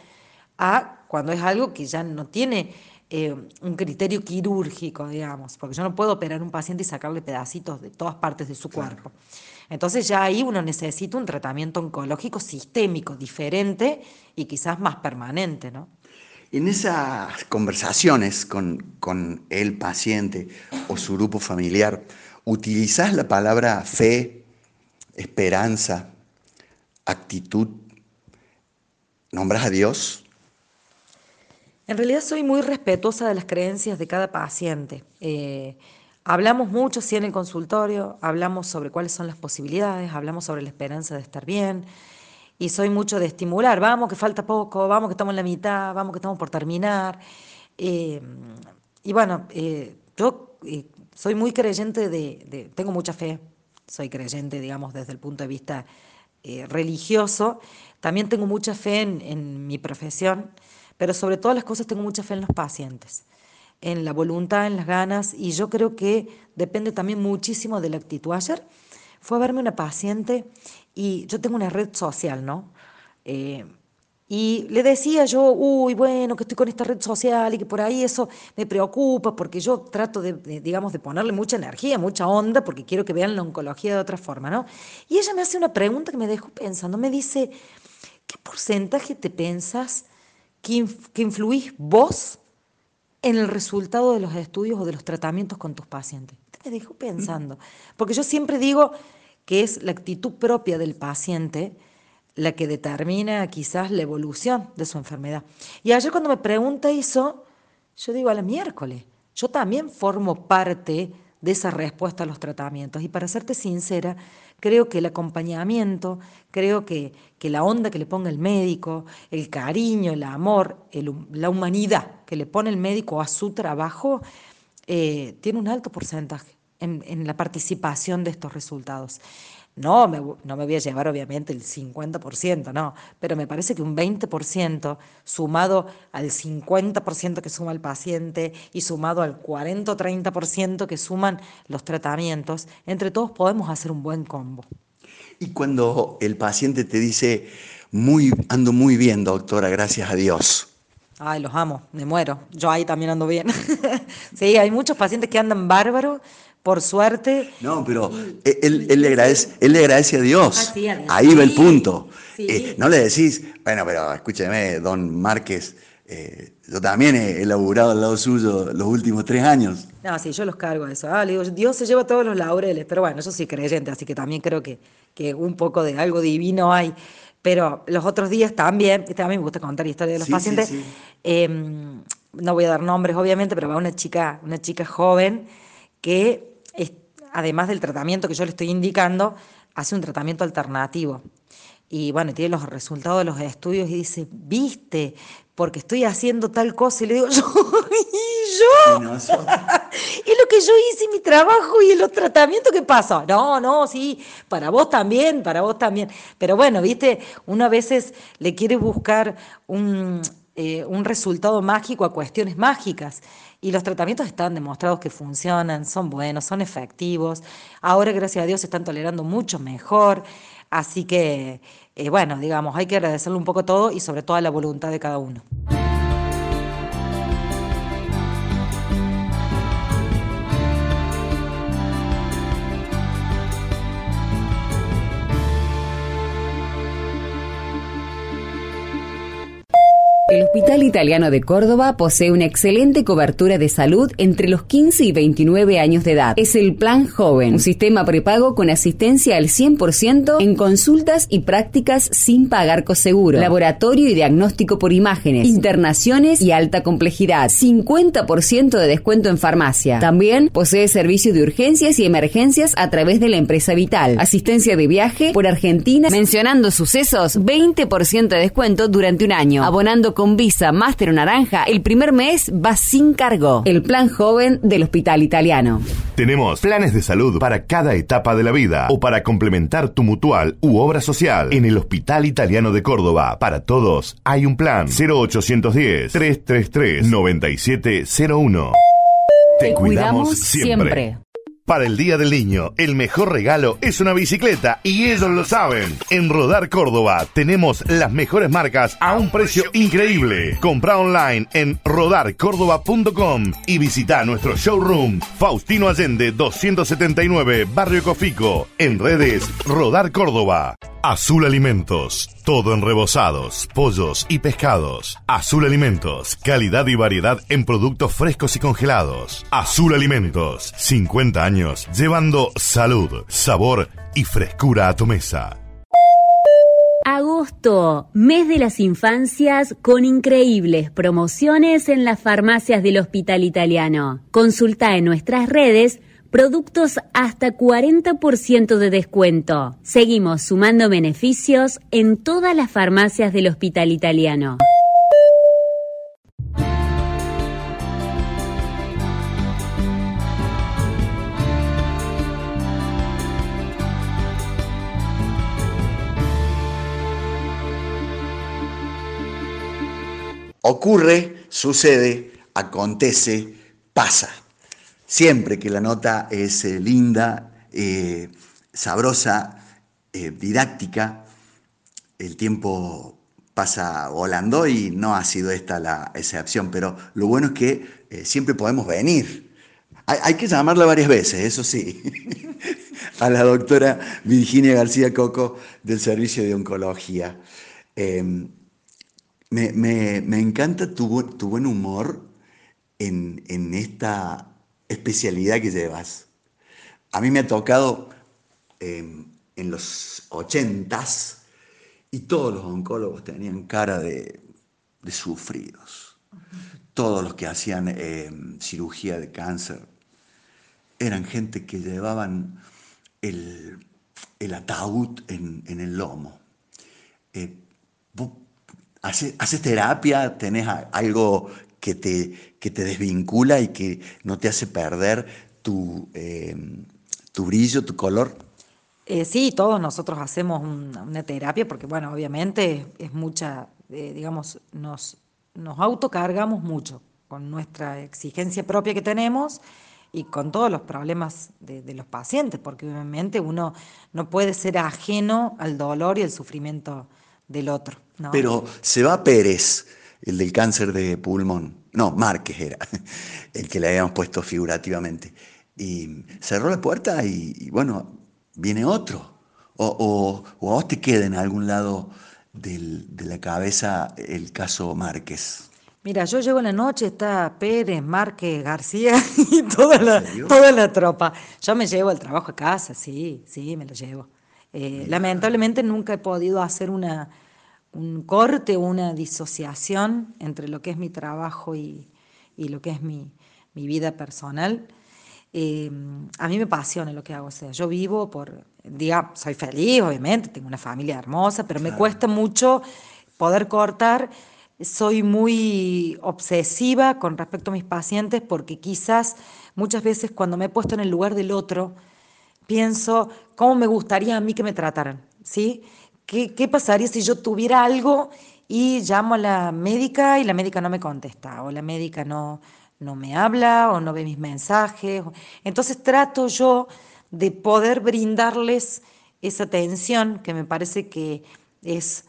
a cuando es algo que ya no tiene eh, un criterio quirúrgico, digamos, porque yo no puedo operar a un paciente y sacarle pedacitos de todas partes de su cuerpo. Entonces ya ahí uno necesita un tratamiento oncológico sistémico, diferente y quizás más permanente, ¿no? En esas conversaciones con, con el paciente o su grupo familiar, ¿utilizás la palabra fe, esperanza, actitud? ¿Nombras a Dios? En realidad soy muy respetuosa de las creencias de cada paciente. Eh, hablamos mucho, sí, en el consultorio, hablamos sobre cuáles son las posibilidades, hablamos sobre la esperanza de estar bien, y soy mucho de estimular, vamos que falta poco, vamos que estamos en la mitad, vamos que estamos por terminar. Eh, y bueno, eh, yo soy muy creyente de, tengo mucha fe, soy creyente, digamos, desde el punto de vista religioso, también tengo mucha fe en mi profesión. Pero sobre todas las cosas tengo mucha fe en los pacientes, en la voluntad, en las ganas, y yo creo que depende también muchísimo de la actitud. Ayer fue a verme una paciente y yo tengo una red social, ¿no? Eh, y le decía yo, uy, bueno, que estoy con esta red social y que por ahí eso me preocupa porque yo trato de, digamos, de ponerle mucha energía, mucha onda, porque quiero que vean la oncología de otra forma, ¿no? Y ella me hace una pregunta que me dejó pensando, me dice, ¿qué porcentaje te pensas que, influís vos en el resultado de los estudios o de los tratamientos con tus pacientes. Me dejo pensando, porque yo siempre digo que es la actitud propia del paciente la que determina quizás la evolución de su enfermedad. Y ayer cuando me pregunta eso, yo digo a la miércoles, yo también formo parte de esa respuesta a los tratamientos. Y para serte sincera, creo que el acompañamiento, creo que, que la onda que le ponga el médico, el cariño, el amor, la humanidad que le pone el médico a su trabajo, eh, tiene un alto porcentaje. En, la participación de estos resultados. No me, no me voy a llevar obviamente el 50%, no, pero me parece que un 20% sumado al 50% que suma el paciente y sumado al 40 o 30% que suman los tratamientos, entre todos podemos hacer un buen combo. Y cuando el paciente te dice, muy, ando muy bien, doctora, gracias a Dios. Ay, los amo, me muero. Yo ahí también ando bien. sí, hay muchos pacientes que andan bárbaros por suerte. No, pero él, le, agradece, él le agradece a Dios. Ah, Ahí va el punto. Eh, no le decís, bueno, pero escúcheme, don Márquez, eh, yo también he, laburado al lado suyo los últimos tres años. No, sí, yo los cargo a eso. Ah, le digo, Dios se lleva todos los laureles, pero bueno, yo soy creyente, así que también creo que, que un poco de algo divino hay. Pero los otros días también, también me gusta contar historias de los pacientes. Em, no voy a dar nombres, obviamente, pero va una chica, una chica joven que además del tratamiento que yo le estoy indicando, hace un tratamiento alternativo. Y bueno, tiene los resultados de los estudios y dice, viste, porque estoy haciendo tal cosa. Y le digo, yo, ¿y yo? y lo que yo hice, mi trabajo y los tratamientos, ¿qué pasa? No, no, sí, para vos también, para vos también. Pero bueno, viste, uno a veces le quiere buscar un, eh, un resultado mágico a cuestiones mágicas. Y los tratamientos están demostrados que funcionan, son buenos, son efectivos. Ahora, gracias a Dios, se están tolerando mucho mejor. Así que, eh, bueno, digamos, hay que agradecerle un poco todo y sobre todo a la voluntad de cada uno. El Hospital Italiano de Córdoba posee una excelente cobertura de salud entre los 15 y 29 años de edad. Es el Plan Joven, un sistema prepago con asistencia al 100% en consultas y prácticas sin pagar coseguro, laboratorio y diagnóstico por imágenes, internaciones y alta complejidad, 50% de descuento en farmacia. También posee servicio de urgencias y emergencias a través de la empresa Vital, asistencia de viaje por Argentina, mencionando sucesos, 20% de descuento durante un año, abonando con Visa Master Naranja, el primer mes va sin cargo. El plan joven del Hospital Italiano. Tenemos planes de salud para cada etapa de la vida o para complementar tu mutual u obra social. En el Hospital Italiano de Córdoba, para todos hay un plan 0810-333-9701. Te, cuidamos, siempre. Para el Día del Niño, el mejor regalo es una bicicleta y ellos lo saben. En Rodar Córdoba tenemos las mejores marcas a un precio increíble. Compra online en rodarcórdoba.com y visita nuestro showroom Faustino Allende 279 Barrio Cofico. En redes Rodar Córdoba. Azul Alimentos, todo en rebozados, pollos y pescados. Azul Alimentos, calidad y variedad en productos frescos y congelados. Azul Alimentos, 50 años llevando salud, sabor y frescura a tu mesa. Agosto, mes de las infancias con increíbles promociones en las farmacias del Hospital Italiano. Consulta en nuestras redes productos hasta 40% de descuento. Seguimos sumando beneficios en todas las farmacias del Hospital Italiano. Ocurre, sucede, acontece, pasa. Siempre que la nota es eh, linda, eh, sabrosa, eh, didáctica, el tiempo pasa volando y no ha sido esta la excepción, pero lo bueno es que siempre podemos venir. Hay, que llamarla varias veces, eso sí, a la doctora Virginia García Coco del Servicio de Oncología. Em, me, encanta tu, buen humor en, en esta especialidad que llevas. A mí me ha tocado em, en los ochentas y todos los oncólogos tenían cara de, sufridos. Todos los que hacían em, cirugía de cáncer eran gente que llevaban el, ataúd en, el lomo. Eh, terapia? ¿Tenés algo que te, que te desvincula y que no te hace perder tu, eh, tu brillo, tu color? Eh, sí, todos nosotros hacemos una, una terapia porque, bueno, obviamente es mucha, eh, digamos, nos, nos autocargamos mucho con nuestra exigencia propia que tenemos y con todos los problemas de, de los pacientes, porque obviamente uno no puede ser ajeno al dolor y al sufrimiento del otro. ¿no? Pero se va Pérez, el del cáncer de pulmón, no, Márquez era, el que le habíamos puesto figurativamente, y cerró la puerta y, y bueno, viene otro. O, o, o, a vos te queda en algún lado del, de la cabeza el caso Márquez. Mira, yo llego en la noche, está Pérez, Márquez, García y toda la, toda la tropa. Yo me llevo el trabajo a casa, sí, sí, me lo llevo. Eh, lamentablemente nunca he podido hacer una, un corte una disociación entre lo que es mi trabajo y, y lo que es mi, mi vida personal. Eh, a mí me apasiona lo que hago, o sea, yo vivo por, diga, soy feliz, obviamente, tengo una familia hermosa, pero me cuesta mucho poder cortar. Soy muy obsesiva con respecto a mis pacientes porque quizás muchas veces cuando me he puesto en el lugar del otro, pienso cómo me gustaría a mí que me trataran, ¿sí? ¿Qué, pasaría si yo tuviera algo y llamo a la médica y la médica no me contesta o la médica no, no me habla o no ve mis mensajes. Entonces trato yo de poder brindarles esa atención que me parece que es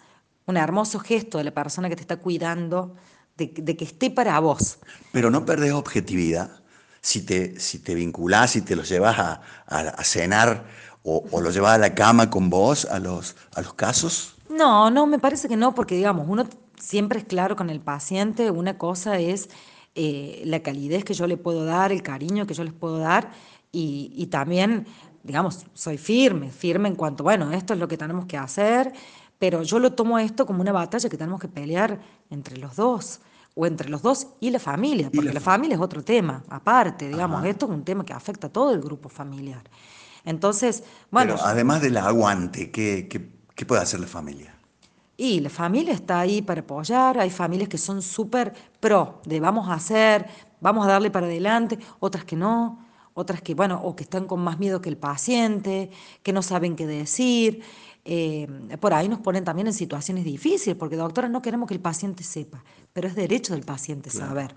un hermoso gesto de la persona que te está cuidando, de, de que esté para vos. Pero no perdés objetividad si te, si te vinculás, si te los llevas a, a, a cenar o, o los llevas a la cama con vos a los, a los casos. No, no, me parece que no, porque digamos, uno siempre es claro con el paciente, una cosa es eh, la calidez que yo le puedo dar, el cariño que yo les puedo dar y, y, también, digamos, soy firme, firme en cuanto, bueno, esto es lo que tenemos que hacer, pero yo lo tomo esto como una batalla que tenemos que pelear entre los dos o entre los dos y la familia, porque la, la, familia es otro tema, aparte, digamos, Ajá. esto es un tema que afecta a todo el grupo familiar. Entonces, bueno... Pero además del aguante, ¿qué, qué, qué puede hacer la familia? Y la familia está ahí para apoyar, hay familias que son súper pro, de vamos a hacer, vamos a darle para adelante, otras que no, otras que, bueno, o que están con más miedo que el paciente, que no saben qué decir. Eh, por ahí nos ponen también en situaciones difíciles, porque doctora no queremos que el paciente sepa, pero es derecho del paciente claro. saber.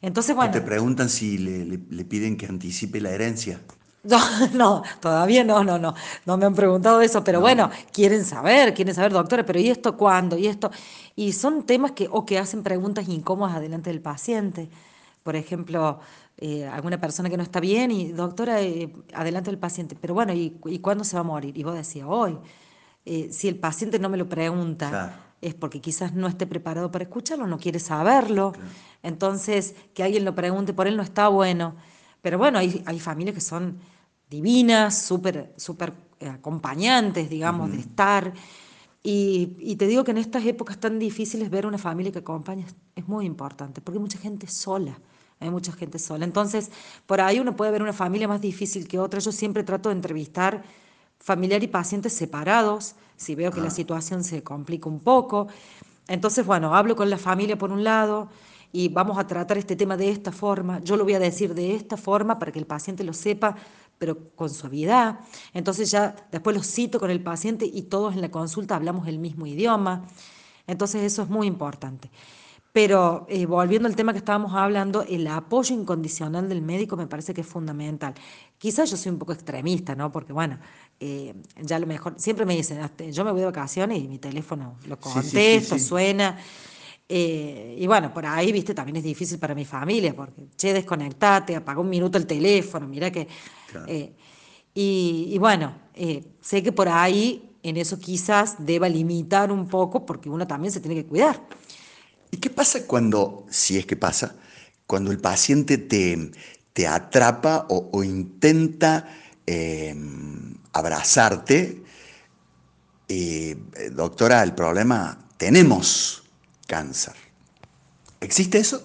Entonces, bueno. ¿O te preguntan si le, le, le piden que anticipe la herencia? No, no, todavía no, no, no, no me han preguntado eso, pero no. bueno, quieren saber, quieren saber, doctora, pero ¿y esto cuándo? ¿Y esto? Y son temas que, o que hacen preguntas incómodas delante del paciente. Por ejemplo, eh, alguna persona que no está bien y, doctora, eh, adelante del paciente, pero bueno, ¿y, ¿y, cuándo se va a morir? Y vos decías, hoy. Eh, si el paciente no me lo pregunta, claro. es porque quizás no esté preparado para escucharlo, no quiere saberlo. Claro. Entonces, que alguien lo pregunte por él no está bueno. Pero bueno, hay, hay familias que son divinas, súper super eh, acompañantes, digamos, uh -huh. de estar. Y, y, te digo que en estas épocas tan difíciles ver una familia que acompaña es, es, muy importante, porque hay mucha gente sola, hay mucha gente sola. Entonces, por ahí uno puede ver una familia más difícil que otra. Yo siempre trato de entrevistar familiar y pacientes separados, si veo que ah. la situación se complica un poco. Entonces, bueno, hablo con la familia por un lado, y vamos a tratar este tema de esta forma, yo lo voy a decir de esta forma para que el paciente lo sepa, pero con suavidad. Entonces ya después lo cito con el paciente y todos en la consulta hablamos el mismo idioma. Entonces eso es muy importante. Pero eh, volviendo al tema que estábamos hablando, el apoyo incondicional del médico me parece que es fundamental. Quizás yo soy un poco extremista, ¿no? Porque bueno, eh, ya lo mejor, siempre me dicen, yo me voy de vacaciones y mi teléfono lo contesto, sí, sí, sí, suena. Eh, y bueno, por ahí, viste, también es difícil para mi familia, porque, che, desconectate, apaga un minuto el teléfono, mira que... Claro. Eh, y, y, bueno, sé que por ahí en eso quizás deba limitar un poco, porque uno también se tiene que cuidar. ¿Y qué pasa cuando, si es que pasa, cuando el paciente te, te atrapa o, o intenta em, abrazarte? doctora, el problema tenemos cáncer. ¿Existe eso?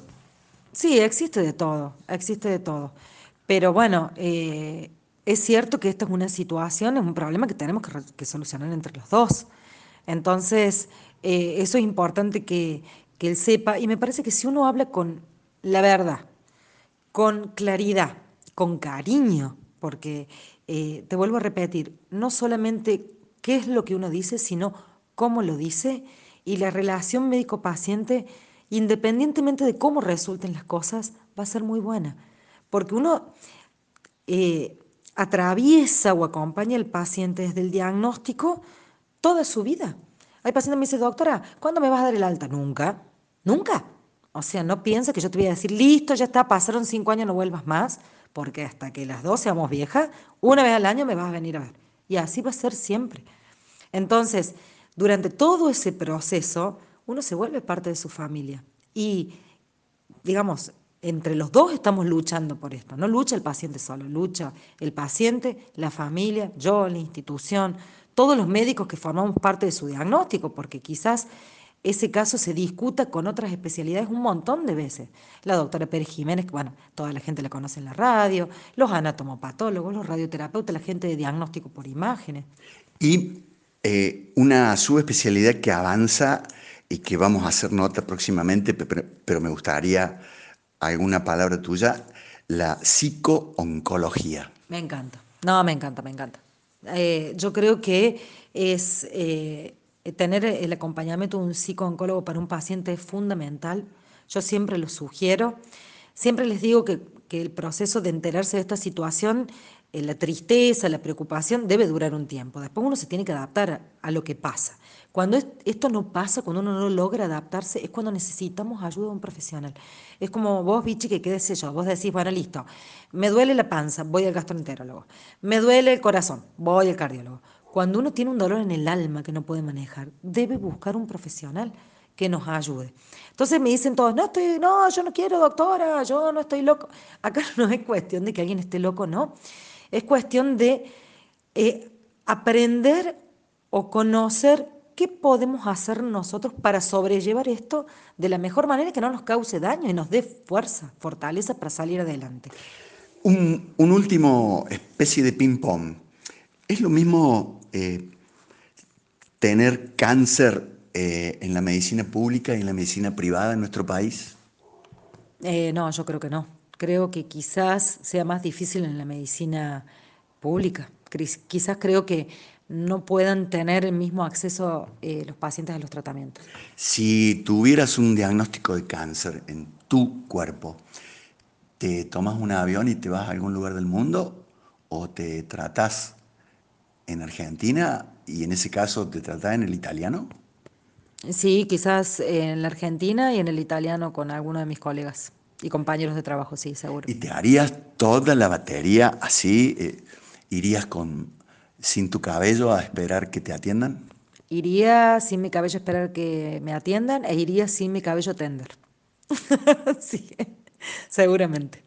Sí, existe de todo, existe de todo. Pero bueno, eh, es cierto que esta es una situación, es un problema que tenemos que, que solucionar entre los dos. Entonces, eh, eso es importante que, que él sepa. Y me parece que si uno habla con la verdad, con claridad, con cariño, porque eh, te vuelvo a repetir, no solamente qué es lo que uno dice, sino cómo lo dice y la relación médico-paciente, independientemente de cómo resulten las cosas, va a ser muy buena, porque uno eh, atraviesa o acompaña al paciente desde el diagnóstico toda su vida. Hay pacientes que me dicen, doctora, ¿cuándo me vas a dar el alta? Nunca, nunca. O sea, no piensa que yo te voy a decir, listo, ya está, pasaron cinco años, no vuelvas más, porque hasta que las dos seamos viejas, una vez al año me vas a venir a ver. Y así va a ser siempre. Entonces, durante todo ese proceso, uno se vuelve parte de su familia. Y, digamos, entre los dos estamos luchando por esto. No lucha el paciente solo, lucha el paciente, la familia, yo, la institución, todos los médicos que formamos parte de su diagnóstico, porque quizás ese caso se discuta con otras especialidades un montón de veces. La doctora Pérez Jiménez, bueno, toda la gente la conoce en la radio, los anatomopatólogos, los radioterapeutas, la gente de diagnóstico por imágenes. Y eh, una subespecialidad que avanza y que vamos a hacer nota próximamente, pero, me gustaría alguna palabra tuya, la psicooncología. Me encanta. No, me encanta, me encanta. Eh, yo creo que es eh, tener el acompañamiento de un psicooncólogo para un paciente es fundamental. Yo siempre lo sugiero. Siempre les digo que, que el proceso de enterarse de esta situación eh, la tristeza, la preocupación debe durar un tiempo. Después uno se tiene que adaptar a, lo que pasa. Cuando esto no pasa, cuando uno no logra adaptarse, es cuando necesitamos ayuda de un profesional. Es como vos, Vichy, que qué sé yo, vos decís, bueno, listo, me duele la panza, voy al gastroenterólogo. Me duele el corazón, voy al cardiólogo. Cuando uno tiene un dolor en el alma que no puede manejar, debe buscar un profesional que nos ayude. Entonces me dicen todos, no, estoy, no, yo no quiero, doctora, yo no estoy loco. Acá no es cuestión de que alguien esté loco, no es cuestión de eh, aprender o conocer qué podemos hacer nosotros para sobrellevar esto de la mejor manera que no nos cause daño y nos dé fuerza, fortaleza para salir adelante. Un, último especie de ping-pong. ¿Es lo mismo eh, tener cáncer eh, en la medicina pública y en la medicina privada en nuestro país? no, yo creo que no creo que quizás sea más difícil en la medicina pública. Quizás creo que no puedan tener el mismo acceso eh, los pacientes a los tratamientos. Si tuvieras un diagnóstico de cáncer en tu cuerpo, ¿te tomas un avión y te vas a algún lugar del mundo o te tratas en Argentina y en ese caso te tratas en el italiano? Sí, quizás en la Argentina y en el italiano con alguno de mis colegas. Y compañeros de trabajo, sí, seguro. ¿Y te harías toda la batería así? Eh, ¿Irías con sin tu cabello a esperar que te atiendan? Iría sin mi cabello a esperar que me atiendan e iría sin mi cabello tender. sí, seguramente.